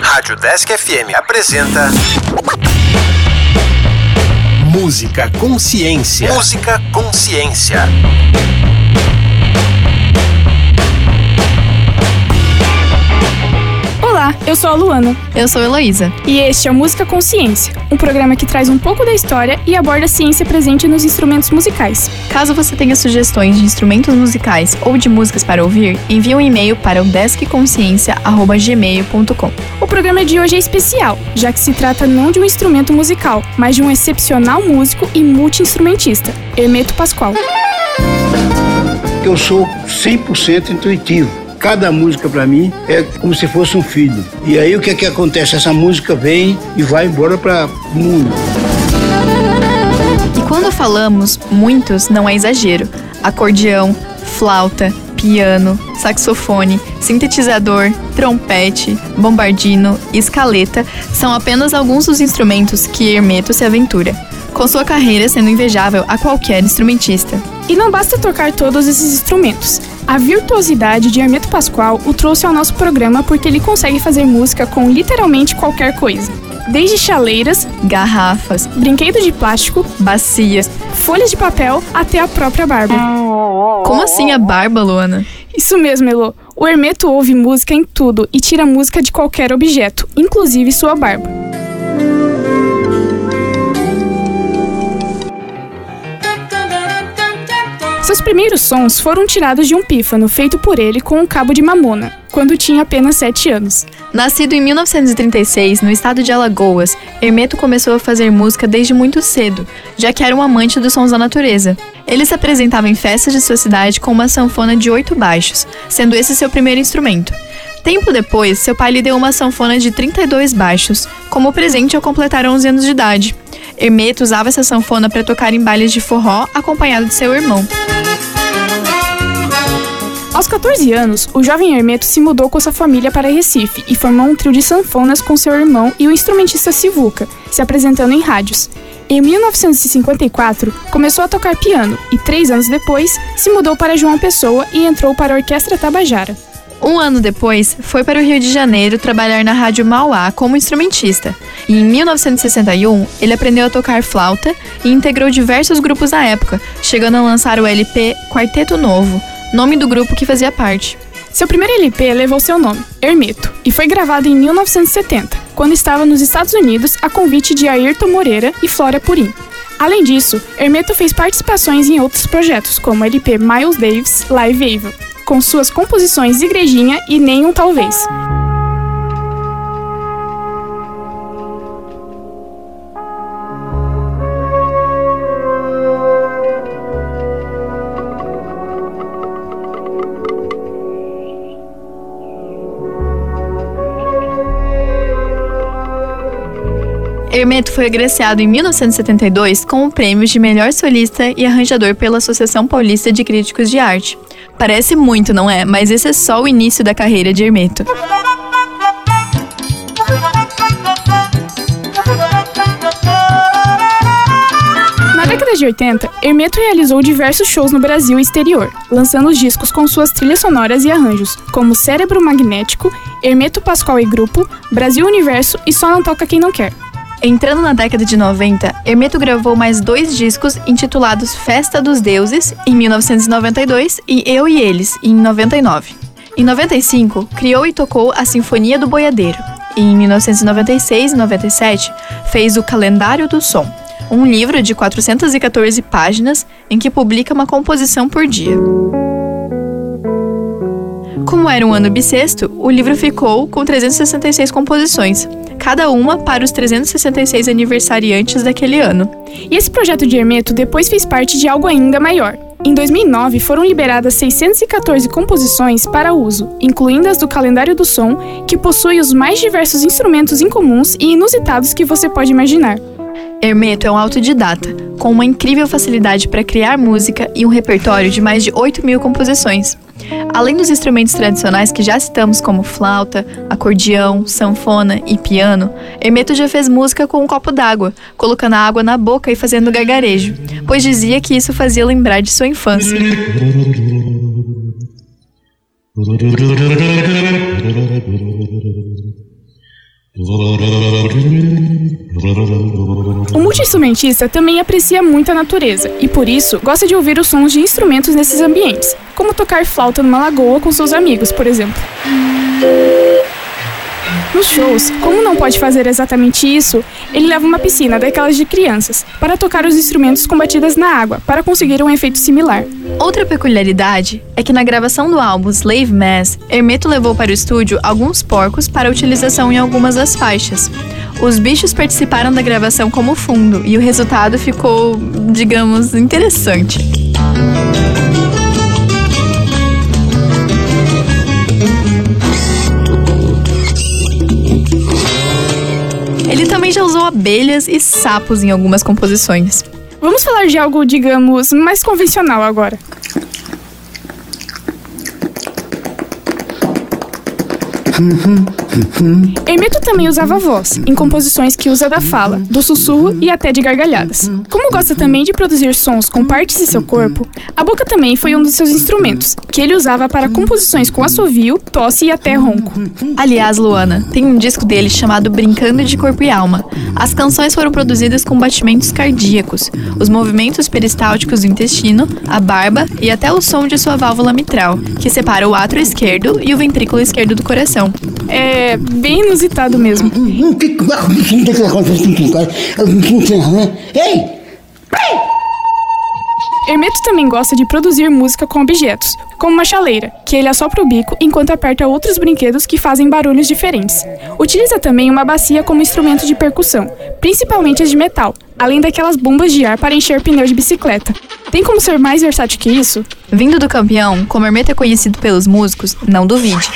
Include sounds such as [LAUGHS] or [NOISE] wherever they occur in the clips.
Rádio Desk FM apresenta. Música Consciência. Música Consciência. Olá, eu sou a Luana. Eu sou a Heloísa. E este é o Música Consciência, um programa que traz um pouco da história e aborda a ciência presente nos instrumentos musicais. Caso você tenha sugestões de instrumentos musicais ou de músicas para ouvir, envie um e-mail para o deskconsciência.gmail.com. O programa de hoje é especial, já que se trata não de um instrumento musical, mas de um excepcional músico e multi-instrumentista, Hermeto Pascoal. Eu sou 100% intuitivo cada música para mim é como se fosse um filho. E aí o que é que acontece? Essa música vem e vai embora para o mundo. E quando falamos muitos, não é exagero. Acordeão, flauta, piano, saxofone, sintetizador, trompete, bombardino e escaleta são apenas alguns dos instrumentos que Hermeto se aventura, com sua carreira sendo invejável a qualquer instrumentista. E não basta tocar todos esses instrumentos. A virtuosidade de Hermeto Pascoal o trouxe ao nosso programa porque ele consegue fazer música com literalmente qualquer coisa. Desde chaleiras, garrafas, brinquedos de plástico, bacias, folhas de papel até a própria barba. Como assim a barba, Luana? Isso mesmo, Elo. O Hermeto ouve música em tudo e tira música de qualquer objeto, inclusive sua barba. Primeiros sons foram tirados de um pífano feito por ele com um cabo de mamona, quando tinha apenas 7 anos. Nascido em 1936, no estado de Alagoas, Hermeto começou a fazer música desde muito cedo, já que era um amante dos sons da natureza. Ele se apresentava em festas de sua cidade com uma sanfona de oito baixos, sendo esse seu primeiro instrumento. Tempo depois, seu pai lhe deu uma sanfona de 32 baixos, como presente ao completar 11 anos de idade. Hermeto usava essa sanfona para tocar em bailes de forró acompanhado de seu irmão. Aos 14 anos, o jovem Hermeto se mudou com sua família para Recife e formou um trio de sanfonas com seu irmão e o instrumentista Sivuca, se apresentando em rádios. Em 1954, começou a tocar piano e, três anos depois, se mudou para João Pessoa e entrou para a Orquestra Tabajara. Um ano depois, foi para o Rio de Janeiro trabalhar na Rádio Mauá como instrumentista. E em 1961, ele aprendeu a tocar flauta e integrou diversos grupos na época, chegando a lançar o LP Quarteto Novo, nome do grupo que fazia parte. Seu primeiro LP levou seu nome, Hermeto, e foi gravado em 1970, quando estava nos Estados Unidos a convite de Ayrton Moreira e Flora Purim. Além disso, Hermeto fez participações em outros projetos, como o LP Miles Davis Live Evil, com suas composições Igrejinha e Nenhum Talvez. Foi agraciado em 1972 com o prêmio de melhor solista e arranjador pela Associação Paulista de Críticos de Arte. Parece muito, não é? Mas esse é só o início da carreira de Hermeto. Na década de 80, Hermeto realizou diversos shows no Brasil e exterior, lançando os discos com suas trilhas sonoras e arranjos, como Cérebro Magnético, Hermeto Pascoal e Grupo, Brasil Universo e Só Não Toca Quem Não Quer. Entrando na década de 90, Hermeto gravou mais dois discos intitulados Festa dos Deuses, em 1992, e Eu e Eles, em 99. Em 95, criou e tocou a Sinfonia do Boiadeiro. E em 1996 e 97, fez o Calendário do Som, um livro de 414 páginas em que publica uma composição por dia. Como era um ano bissexto, o livro ficou com 366 composições, cada uma para os 366 aniversariantes daquele ano. E esse projeto de Hermeto depois fez parte de algo ainda maior. Em 2009, foram liberadas 614 composições para uso, incluindo as do calendário do som, que possui os mais diversos instrumentos incomuns e inusitados que você pode imaginar. Hermeto é um autodidata, com uma incrível facilidade para criar música e um repertório de mais de 8 mil composições. Além dos instrumentos tradicionais que já citamos como flauta, acordeão, sanfona e piano, Hermeto já fez música com um copo d'água, colocando a água na boca e fazendo gargarejo, pois dizia que isso fazia lembrar de sua infância. [LAUGHS] O multiinstrumentista também aprecia muito a natureza e, por isso, gosta de ouvir os sons de instrumentos nesses ambientes, como tocar flauta numa lagoa com seus amigos, por exemplo. Nos shows, como não pode fazer exatamente isso, ele leva uma piscina daquelas de crianças para tocar os instrumentos com batidas na água para conseguir um efeito similar. Outra peculiaridade é que na gravação do álbum Slave Mass, Hermeto levou para o estúdio alguns porcos para utilização em algumas das faixas. Os bichos participaram da gravação como fundo e o resultado ficou, digamos, interessante. Ele também já usou abelhas e sapos em algumas composições. Vamos falar de algo, digamos, mais convencional agora. Hermeto também usava voz, em composições que usa da fala, do sussurro e até de gargalhadas. Como gosta também de produzir sons com partes de seu corpo, a boca também foi um dos seus instrumentos, que ele usava para composições com assovio, tosse e até ronco. Aliás, Luana, tem um disco dele chamado Brincando de Corpo e Alma. As canções foram produzidas com batimentos cardíacos, os movimentos peristálticos do intestino, a barba e até o som de sua válvula mitral, que separa o átrio esquerdo e o ventrículo esquerdo do coração. É bem inusitado mesmo. Ei! Hermeto também gosta de produzir música com objetos, como uma chaleira, que ele assopra o bico enquanto aperta outros brinquedos que fazem barulhos diferentes. Utiliza também uma bacia como instrumento de percussão, principalmente as de metal, além daquelas bombas de ar para encher pneu de bicicleta. Tem como ser mais versátil que isso? Vindo do campeão, como Hermeto é conhecido pelos músicos, não duvide.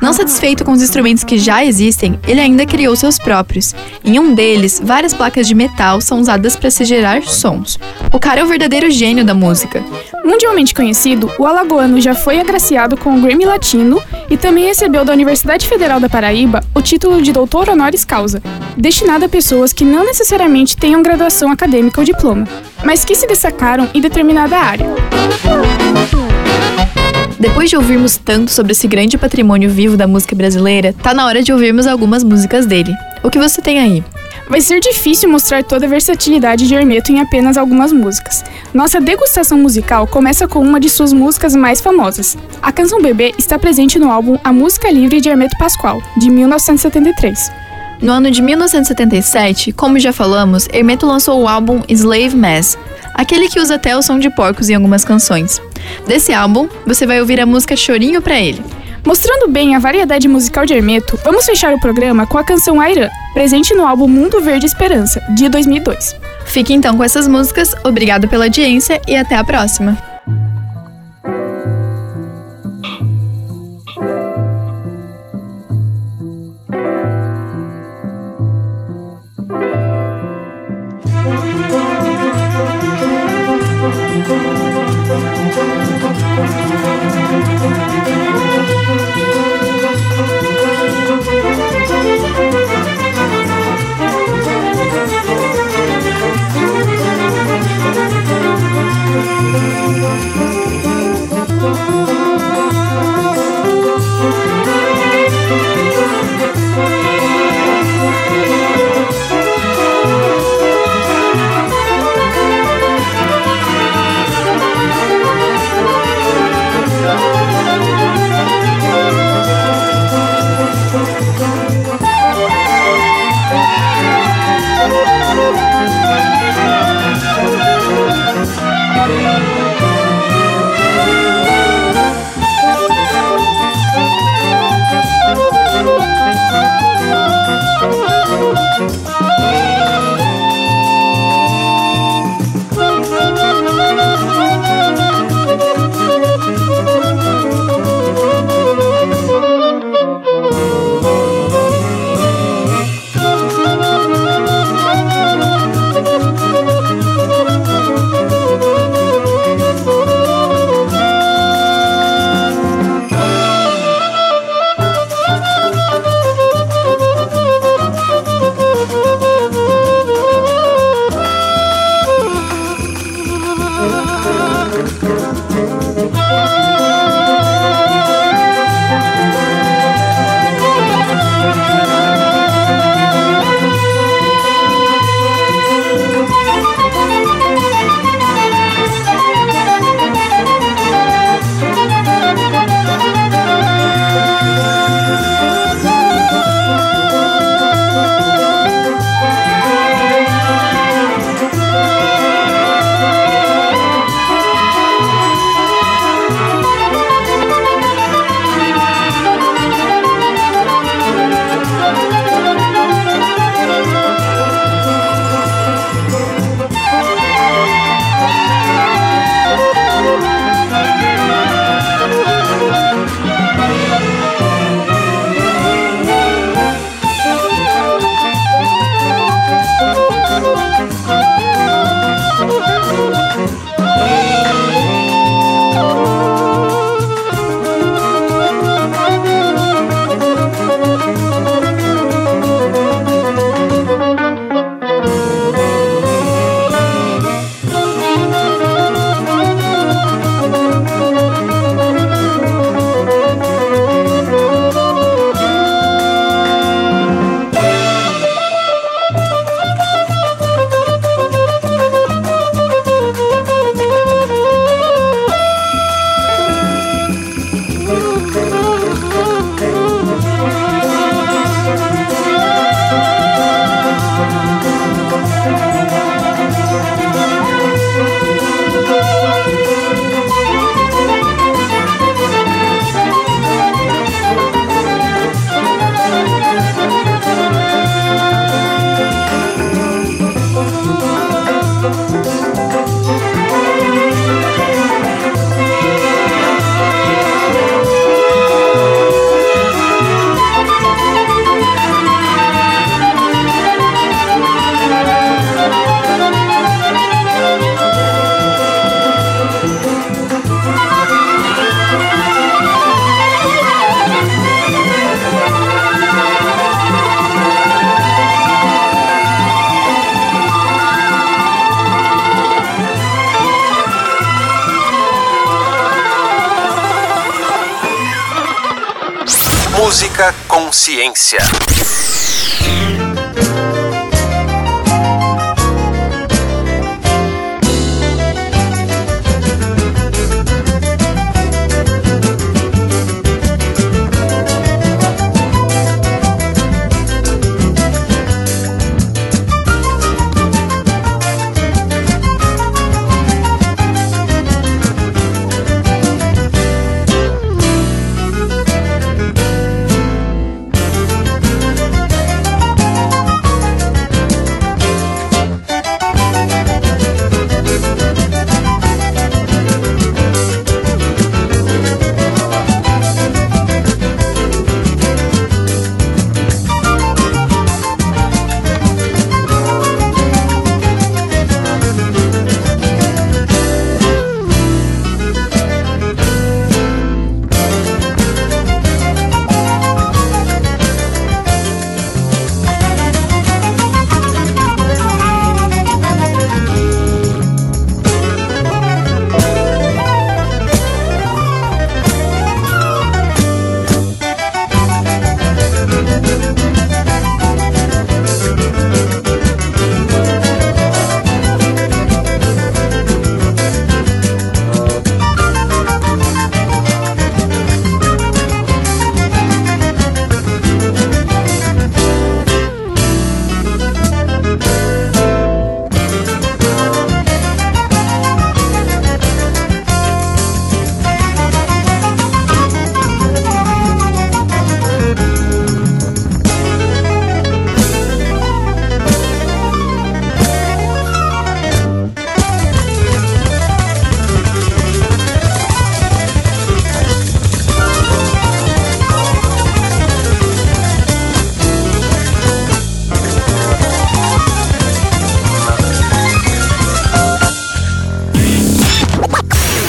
Não satisfeito com os instrumentos que já existem, ele ainda criou seus próprios. Em um deles, várias placas de metal são usadas para se gerar sons. O cara é o verdadeiro gênio da música. Mundialmente conhecido, o alagoano já foi agraciado com o Grammy Latino e também recebeu da Universidade Federal da Paraíba o título de doutor honoris causa, destinado a pessoas que não necessariamente tenham graduação acadêmica ou diploma, mas que se destacaram em determinada área. Depois de ouvirmos tanto sobre esse grande patrimônio vivo da música brasileira, tá na hora de ouvirmos algumas músicas dele. O que você tem aí? Vai ser difícil mostrar toda a versatilidade de Hermeto em apenas algumas músicas. Nossa degustação musical começa com uma de suas músicas mais famosas. A canção Bebê está presente no álbum A Música Livre de Hermeto Pascoal, de 1973. No ano de 1977, como já falamos, Hermeto lançou o álbum Slave Mass, aquele que usa até o som de porcos em algumas canções. Desse álbum, você vai ouvir a música Chorinho pra ele. Mostrando bem a variedade musical de Hermeto, vamos fechar o programa com a canção Airã, presente no álbum Mundo Verde Esperança, de 2002. Fique então com essas músicas, obrigado pela audiência e até a próxima. Consciência.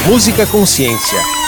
Música Consciência.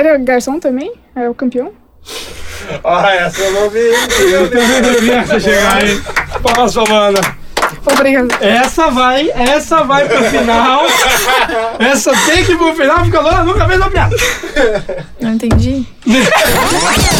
Era garçom também? Era o campeão? Ah, essa eu não vi. Eu tenho que chegar aí. Passa, mano. Obrigado. Essa vai, essa vai pro final. Essa tem que ir pro final, porque a Lola nunca fez uma piada. Não entendi. [LAUGHS]